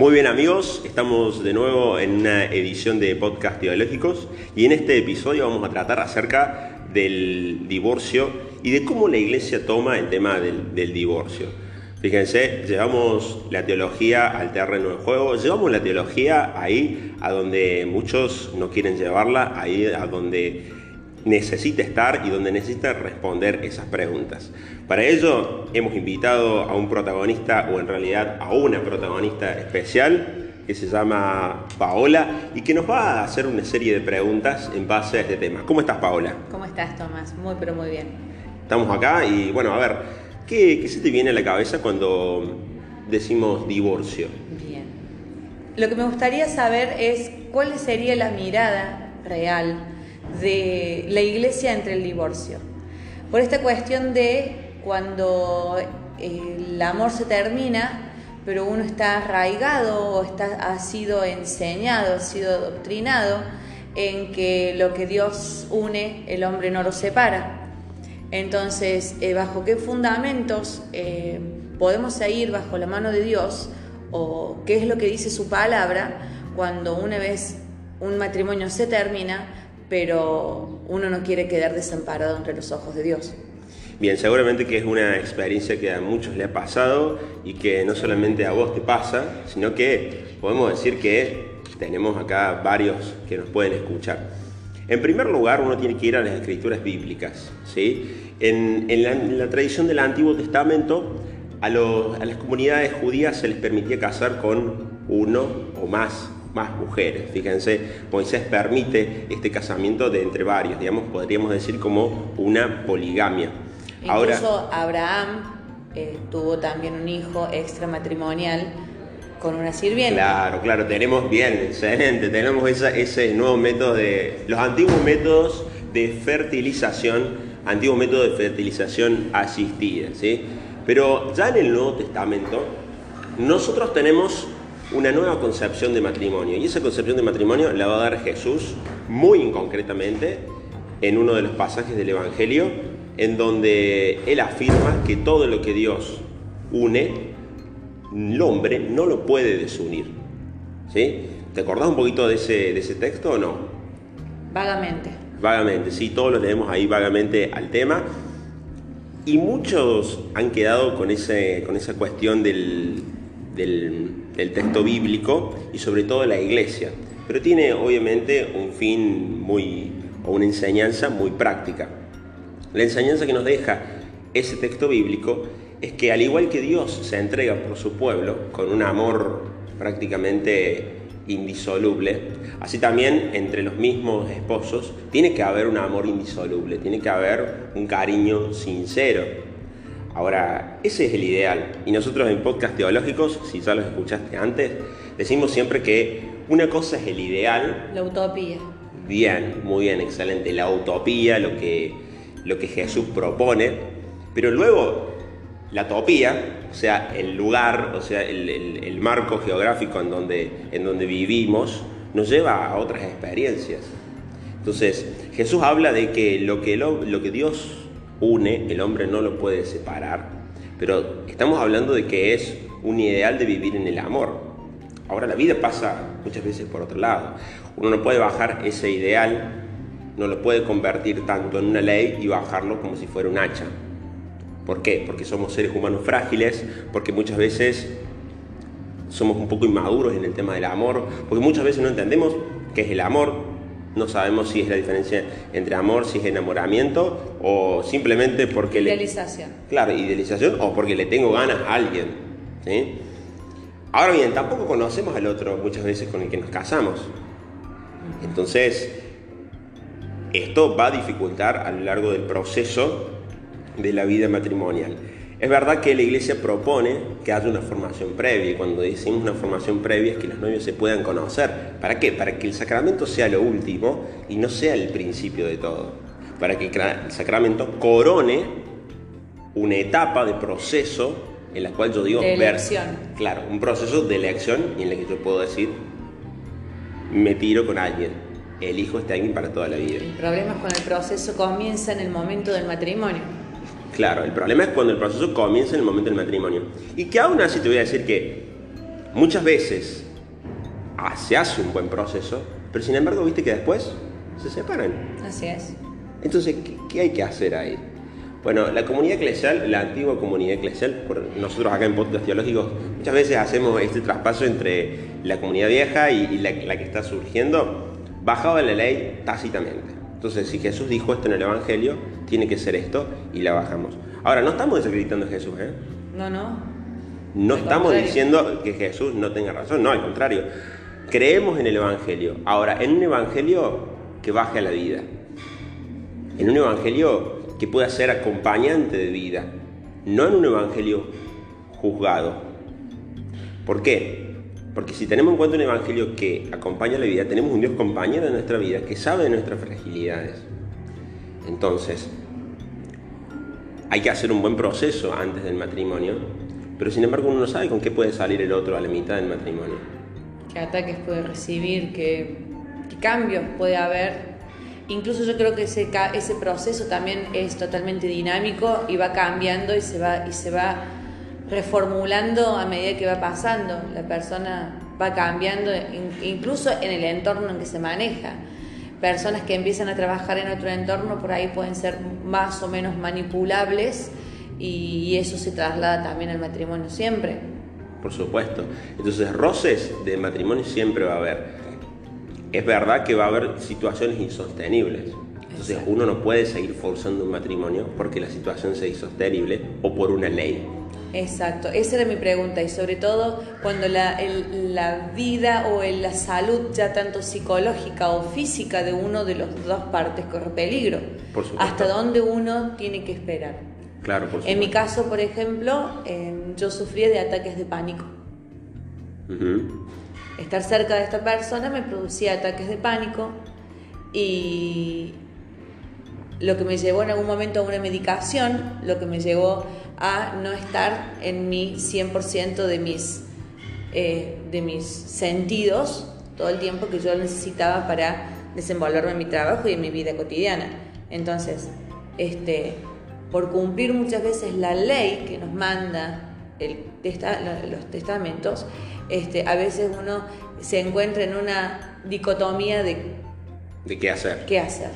Muy bien amigos, estamos de nuevo en una edición de podcast teológicos y en este episodio vamos a tratar acerca del divorcio y de cómo la iglesia toma el tema del, divorcio. Fíjense, llevamos la teología al terreno de juego, llevamos la teología ahí a donde muchos no quieren llevarla, ahí a donde necesita estar y donde necesita responder esas preguntas. Para ello hemos invitado a un protagonista o en realidad a una protagonista especial que se llama Paola y que nos va a hacer una serie de preguntas en base a este tema. ¿Cómo estás Paola? ¿Cómo estás Tomás? Muy pero muy bien. Estamos acá y bueno, a ver, ¿qué, qué se te viene a la cabeza cuando decimos divorcio? Bien. Lo que me gustaría saber es cuál sería la mirada real de la iglesia entre el divorcio. Por esta cuestión de cuando el amor se termina, pero uno está arraigado o está, ha sido enseñado, ha sido adoctrinado en que lo que Dios une, el hombre no lo separa. Entonces, eh, ¿bajo qué fundamentos eh, podemos ir bajo la mano de Dios o qué es lo que dice su palabra cuando una vez un matrimonio se termina, pero uno no quiere quedar desamparado entre los ojos de Dios. Bien, seguramente que es una experiencia que a muchos le ha pasado y que no solamente a vos te pasa, sino que podemos decir que tenemos acá varios que nos pueden escuchar. En primer lugar, uno tiene que ir a las escrituras bíblicas. ¿sí? En, la, tradición del Antiguo Testamento, a, a las comunidades judías se les permitía casar con uno o más más mujeres. Fíjense, Moisés permite este casamiento de entre varios, digamos, podríamos decir como una poligamia. Incluso Abraham eh, tuvo también un hijo extramatrimonial con una sirvienta. Claro, claro, tenemos bien, excelente, tenemos ese nuevo método de, los antiguos métodos de fertilización, antiguo método de fertilización asistida, ¿sí? Pero ya en el Nuevo Testamento, nosotros tenemos una nueva concepción de matrimonio. Y esa concepción de matrimonio la va a dar Jesús muy concretamente en uno de los pasajes del Evangelio, en donde Él afirma que todo lo que Dios une, el hombre no lo puede desunir. ¿Sí? ¿Te acordás un poquito de ese, de ese texto o no? Vagamente. Vagamente, sí, todos lo leemos ahí vagamente al tema. Y muchos han quedado con, ese, con esa cuestión del, del, del, texto bíblico y sobre todo la iglesia. Pero tiene obviamente un fin muy, o una enseñanza muy práctica. La enseñanza que nos deja ese texto bíblico es que al igual que Dios se entrega por su pueblo con un amor prácticamente indisoluble, así también entre los mismos esposos tiene que haber un amor indisoluble, tiene que haber un cariño sincero, Ahora, ese es el ideal. Y nosotros en podcast teológicos, si ya los escuchaste antes, decimos siempre que una cosa es el ideal. La utopía. Bien, muy bien, excelente. La utopía, lo que, lo que Jesús propone. Pero luego, la utopía, o sea, el lugar, o sea, el, el, el marco geográfico en donde, en donde vivimos, nos lleva a otras experiencias. Entonces, Jesús habla de que lo que, lo, lo que Dios une, el hombre no lo puede separar, pero estamos hablando de que es un ideal de vivir en el amor. Ahora la vida pasa muchas veces por otro lado. Uno no puede bajar ese ideal, no lo puede convertir tanto en una ley y bajarlo como si fuera un hacha. ¿Por qué? Porque somos seres humanos frágiles, porque muchas veces somos un poco inmaduros en el tema del amor, porque muchas veces no entendemos qué es el amor, no sabemos si es la diferencia entre amor, si es enamoramiento o simplemente porque idealización. le... Claro, idealización o porque le tengo ganas a alguien. ¿sí? Ahora bien, tampoco conocemos al otro muchas veces con el que nos casamos. Entonces, esto va a dificultar a lo largo del proceso de la vida matrimonial. Es verdad que la iglesia propone que haya una formación previa y cuando decimos una formación previa es que los novios se puedan conocer. ¿Para qué? Para que el sacramento sea lo último y no sea el principio de todo. Para que el sacramento corone una etapa de proceso en la cual yo digo... De elección. Ver, claro, un proceso de elección y en el que yo puedo decir, me tiro con alguien, elijo este alguien para toda la vida. El problema es cuando el proceso comienza en el momento del matrimonio. Claro, el problema es cuando el proceso comienza en el momento del matrimonio. Y que aún así te voy a decir que muchas veces ah, se hace un buen proceso, pero sin embargo, viste que después se separan. Así es. Entonces, ¿qué, qué hay que hacer ahí? Bueno, la comunidad eclesial, la antigua comunidad eclesial, por nosotros acá en Podcast Teológicos, muchas veces hacemos este traspaso entre la comunidad vieja y, y la, la que está surgiendo, bajado de la ley tácitamente. Entonces, si Jesús dijo esto en el Evangelio, tiene que ser esto y la bajamos. Ahora, no estamos desacreditando a Jesús, ¿eh? No, no. No Al estamos contrario. diciendo que Jesús no tenga razón, no, al contrario. Creemos en el Evangelio. Ahora, en un Evangelio que baje a la vida. En un Evangelio que pueda ser acompañante de vida. No en un Evangelio juzgado. ¿Por qué? Porque si tenemos en cuenta un Evangelio que acompaña la vida, tenemos un Dios compañero de nuestra vida que sabe de nuestras fragilidades. Entonces, hay que hacer un buen proceso antes del matrimonio, pero sin embargo uno no sabe con qué puede salir el otro a la mitad del matrimonio. qué ataques puede recibir, qué, qué cambios puede haber. Incluso yo creo que ese, ese proceso también es totalmente dinámico y va cambiando y se va, y se va reformulando a medida que va pasando. La persona va cambiando, in- incluso en el entorno en que se maneja. Personas que empiezan a trabajar en otro entorno por ahí pueden ser más o menos manipulables y, eso se traslada también al matrimonio siempre. Por supuesto. Entonces, roces de matrimonio siempre va a haber. Es verdad que va a haber situaciones insostenibles. Entonces, Exacto. uno no puede seguir forzando un matrimonio porque la situación sea insostenible o por una ley. Exacto, esa era mi pregunta y sobre todo cuando la, el- la vida o el- la salud ya tanto psicológica o física de uno de los dos partes corre peligro. Por supuesto. Hasta dónde uno tiene que esperar. Claro, por supuesto. En mi caso, por ejemplo, eh, yo sufría de ataques de pánico. Estar cerca de esta persona me producía ataques de pánico y lo que me llevó en algún momento a una medicación, lo que me llevó a no estar en mi 100% de mis, eh, de mis sentidos todo el tiempo que yo necesitaba para desenvolverme en mi trabajo y en mi vida cotidiana. Entonces, este, por cumplir muchas veces la ley que nos manda el los testamentos, este, a veces uno se encuentra en una dicotomía de ¿De qué hacer? qué hacer.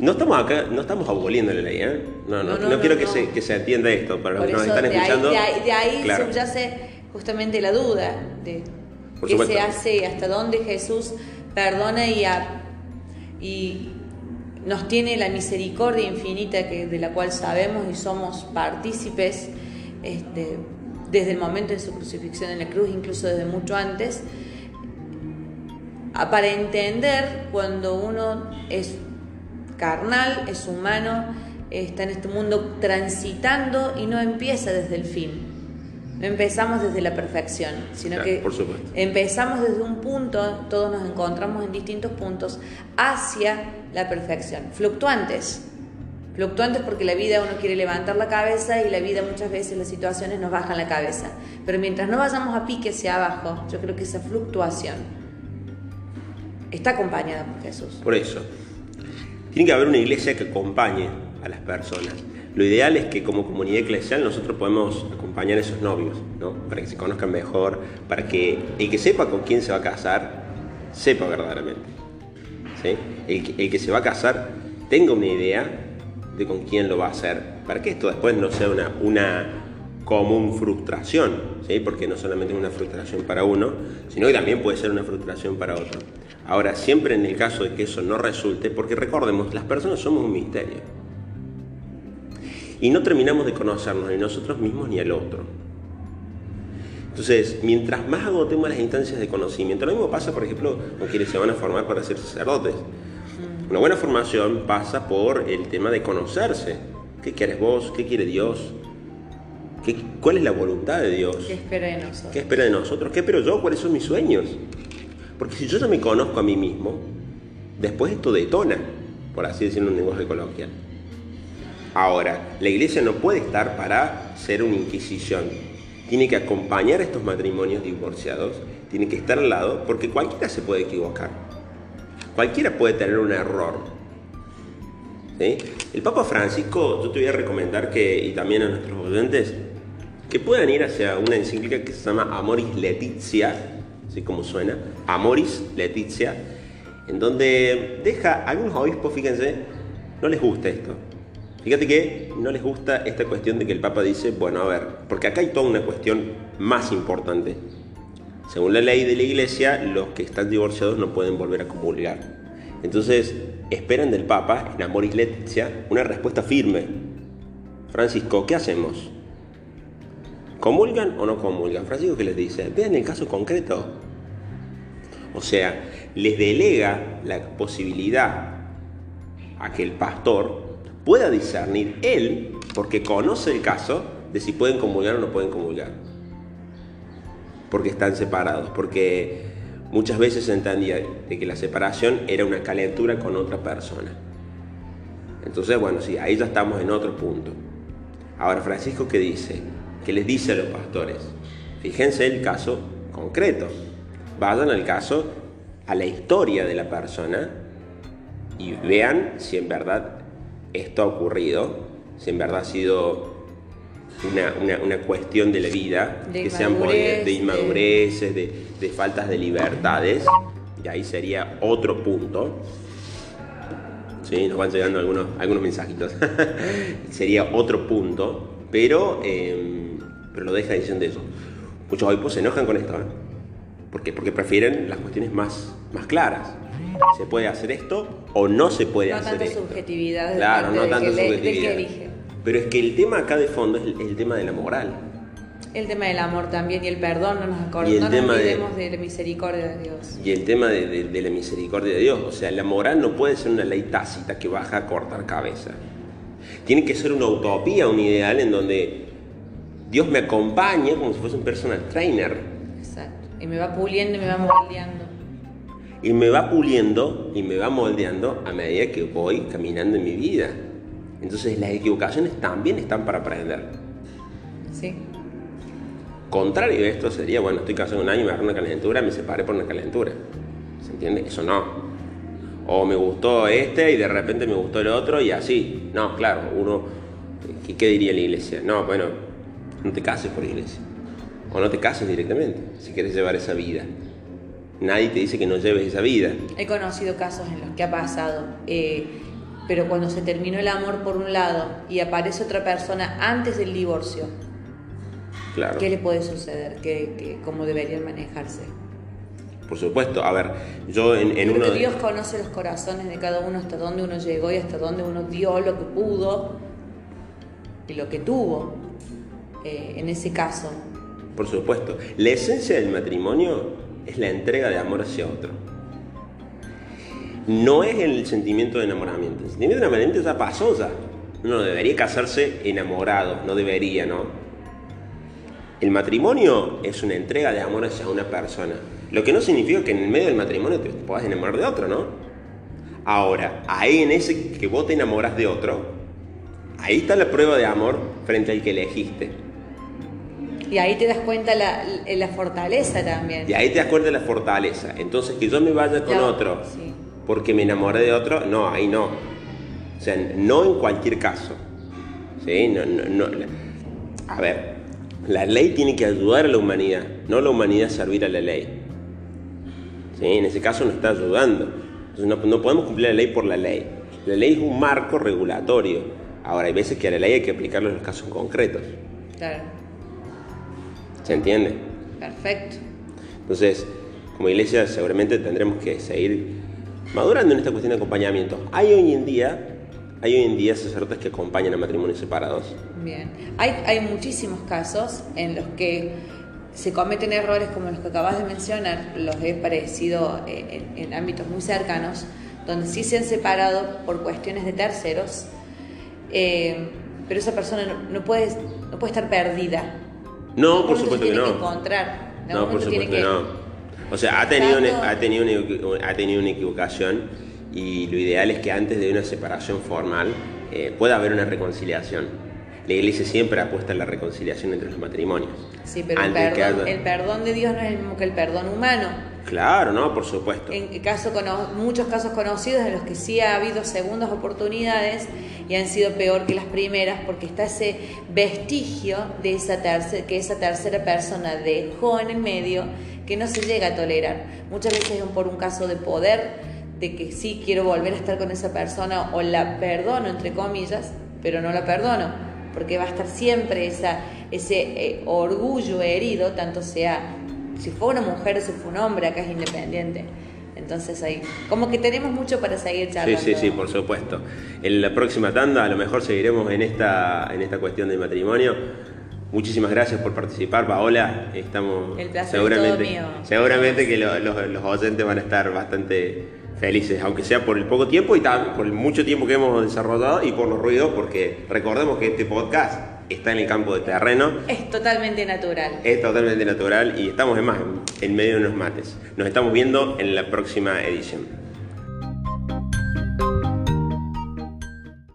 No estamos acá, no estamos aboliendo la ley, ¿eh? No, no, No, no, quiero. Que, se, que se entienda esto. Para los que nos están de ahí, escuchando. de ahí, de ahí claro. subyace justamente la duda de Por qué supuesto. se hace y hasta dónde Jesús perdona y, a- y nos tiene la misericordia infinita que, de la cual sabemos y somos partícipes este, desde el momento de su crucifixión en la cruz, incluso desde mucho antes, para entender cuando uno es carnal, es humano, está en este mundo transitando y no empieza desde el fin. No empezamos desde la perfección, sino Claro, que por empezamos desde un punto, todos nos encontramos en distintos puntos, hacia la perfección, fluctuantes. Fluctuantes porque la vida uno quiere levantar la cabeza y la vida muchas veces las situaciones nos bajan la cabeza. Pero mientras no vayamos a pique hacia abajo, yo creo que esa fluctuación está acompañada por Jesús. Por eso. Tiene que haber una iglesia que acompañe a las personas. Lo ideal es que como comunidad eclesial nosotros podemos acompañar a esos novios, ¿no? Para que se conozcan mejor, para que el que sepa con quién se va a casar, sepa verdaderamente. ¿sí? El, que, se va a casar tenga una idea de con quién lo va a hacer, para que esto después no sea una, una común frustración, ¿sí? porque no solamente es una frustración para uno, sino que también puede ser una frustración para otro. Ahora, siempre en el caso de que eso no resulte, porque recordemos, las personas somos un misterio. Y no terminamos de conocernos ni nosotros mismos ni al otro. Entonces, mientras más agotemos las instancias de conocimiento, lo mismo pasa, por ejemplo, con quienes se van a formar para ser sacerdotes. Una buena formación pasa por el tema de conocerse. ¿Qué quieres vos? ¿Qué quiere Dios? ¿Qué- ¿Cuál es la voluntad de Dios? ¿Qué espera de nosotros? ¿Qué espera de nosotros? ¿Qué espero yo? ¿Cuáles son mis sueños? Porque si yo ya me conozco a mí mismo, después esto detona, por así decirlo en un lenguaje coloquial. Ahora, la iglesia no puede estar para ser una inquisición. Tiene que acompañar a estos matrimonios divorciados, tiene que estar al lado, porque cualquiera se puede equivocar. Cualquiera puede tener un error. El Papa Francisco, yo te voy a recomendar que, y también a nuestros oyentes, que puedan ir hacia una encíclica que se llama Amoris Letizia, así como suena, Amoris Letizia, en donde deja a algunos obispos, fíjense, no les gusta esto. Fíjate que no les gusta esta cuestión de que el Papa dice, bueno, a ver, porque acá hay toda una cuestión más importante. Según la ley de la Iglesia, los que están divorciados no pueden volver a comulgar. Entonces, esperan del Papa, en Amoris Letizia, una respuesta firme. Francisco, ¿qué hacemos? ¿Comulgan o no comulgan? Francisco, ¿qué les dice? Vean el caso concreto. O sea, les delega la posibilidad a que el pastor pueda discernir él, porque conoce el caso, de si pueden comulgar o no pueden comulgar. Porque están separados, porque muchas veces se entendía de que la separación era una calentura con otra persona. Entonces, bueno, sí, ahí ya estamos en otro punto. Ahora, Francisco, ¿qué dice? ¿Qué les dice a los pastores? Fíjense el caso concreto. Vayan al caso, a la historia de la persona y vean si en verdad esto ha ocurrido, si en verdad ha sido una, cuestión de la vida, de que sean de inmadureces, de, de faltas de libertades, y ahí sería otro punto. Sí, nos van llegando algunos, algunos mensajitos. sería otro punto, pero, em, pero lo deja diciendo eso. Muchos obispos se enojan con esto, ¿eh? ¿Por qué? Porque prefieren las cuestiones más, más claras. ¿Se puede hacer esto o no se puede hacer esto? subjetividad. Claro, no tanto subjetividad. Pero es que el tema acá de fondo es el, tema de la moral. El tema del amor también y el perdón, no nos acordemos, no nos olvidemos de, la misericordia de Dios. Y el tema de, de, la misericordia de Dios, o sea, la moral no puede ser una ley tácita que baja a cortar cabeza. Tiene que ser una utopía, un ideal en donde Dios me acompañe como si fuese un personal trainer. Exacto. Y me va puliendo y me va moldeando y me va puliendo y me va moldeando a medida que voy caminando en mi vida. Entonces las equivocaciones también están para aprender. Sí. Contrario a esto sería, bueno, estoy casado un año, me agarré una calentura, me separé por una calentura. ¿Se entiende? Eso no. O me gustó este y de repente me gustó el otro y así. No, claro, uno, ¿qué, diría la iglesia? No, bueno, no te cases por iglesia. O no te cases directamente, si quieres llevar esa vida nadie te dice que no lleves esa vida. He conocido casos en los que ha pasado, eh, pero cuando se terminó el amor por un lado y aparece otra persona antes del divorcio, claro. ¿qué le puede suceder? ¿Qué, cómo deberían manejarse? Por supuesto, a ver, yo en, en uno... Dios conoce los corazones de cada uno, hasta dónde uno llegó y hasta dónde uno dio lo que pudo y lo que tuvo eh, en ese caso. Por supuesto, la esencia del matrimonio es la entrega de amor hacia otro. No es el sentimiento de enamoramiento. El sentimiento de enamoramiento ya pasó ya. Uno debería casarse enamorado, no debería, ¿no? El matrimonio es una entrega de amor hacia una persona. Lo que no significa que en el medio del matrimonio te puedas enamorar de otro, ¿no? Ahora, ahí en ese que vos te enamoras de otro, ahí está la prueba de amor frente al que elegiste. Y ahí te das cuenta la, la fortaleza también. Y ahí te das cuenta de la fortaleza. Entonces, que yo me vaya con otro porque me enamoré de otro, no, ahí no. O sea, no en cualquier caso. ¿Sí? No, no, no. A ver, la ley tiene que ayudar a la humanidad, no la humanidad servir a la ley. ¿Sí? En ese caso no está ayudando. Entonces no, no podemos cumplir la ley por la ley. La ley es un marco regulatorio. Ahora, hay veces que a la ley hay que aplicarlo en los casos concretos. Claro. ¿Se entiende? Perfecto. Entonces, como iglesia seguramente tendremos que seguir madurando en esta cuestión de acompañamiento. Hay hoy en día, hay hoy en día sacerdotes que acompañan a matrimonios separados. Bien. Hay, hay muchísimos casos en los que se cometen errores como los que acabas de mencionar, los he parecido eh, en, ámbitos muy cercanos, donde sí se han separado por cuestiones de terceros, eh, pero esa persona no, puede, no puede estar perdida no, por supuesto que no. Encontrar. No, por supuesto que... no. O sea, ha tenido, una, ha, tenido una, ha tenido una equivocación y lo ideal es que antes de una separación formal eh, pueda haber una reconciliación. la iglesia siempre apuesta en la reconciliación entre los matrimonios. Sí, pero el Antes que perdón, haya- el perdón de Dios no es el mismo que el perdón humano. Claro, ¿no? Por supuesto. En muchos casos conocidos en los que sí ha habido segundas oportunidades y han sido peor que las primeras porque está ese vestigio de esa tercera, que esa tercera persona dejó en el medio que no se llega a tolerar. Muchas veces es por un caso de poder, de que sí quiero volver a estar con esa persona o la perdono entre comillas, pero no la perdono porque va a estar siempre ese eh, orgullo herido, tanto sea si fue una mujer si fue un hombre, acá es independiente. Entonces ahí, como que tenemos mucho para seguir Sí, charlando. sí, sí, por supuesto. En la próxima tanda a lo mejor seguiremos en esta, en esta cuestión del matrimonio. Muchísimas gracias por participar, Paola. Estamos El placer es seguramente, todo mío. seguramente que lo- los, los oyentes van a estar bastante felices, aunque sea por el poco tiempo y también por el mucho tiempo que hemos desarrollado y por los ruidos, porque recordemos que este podcast está en el campo de terreno, Es totalmente natural. es totalmente natural y estamos en más en medio de unos mates. Nos estamos viendo en la próxima edición.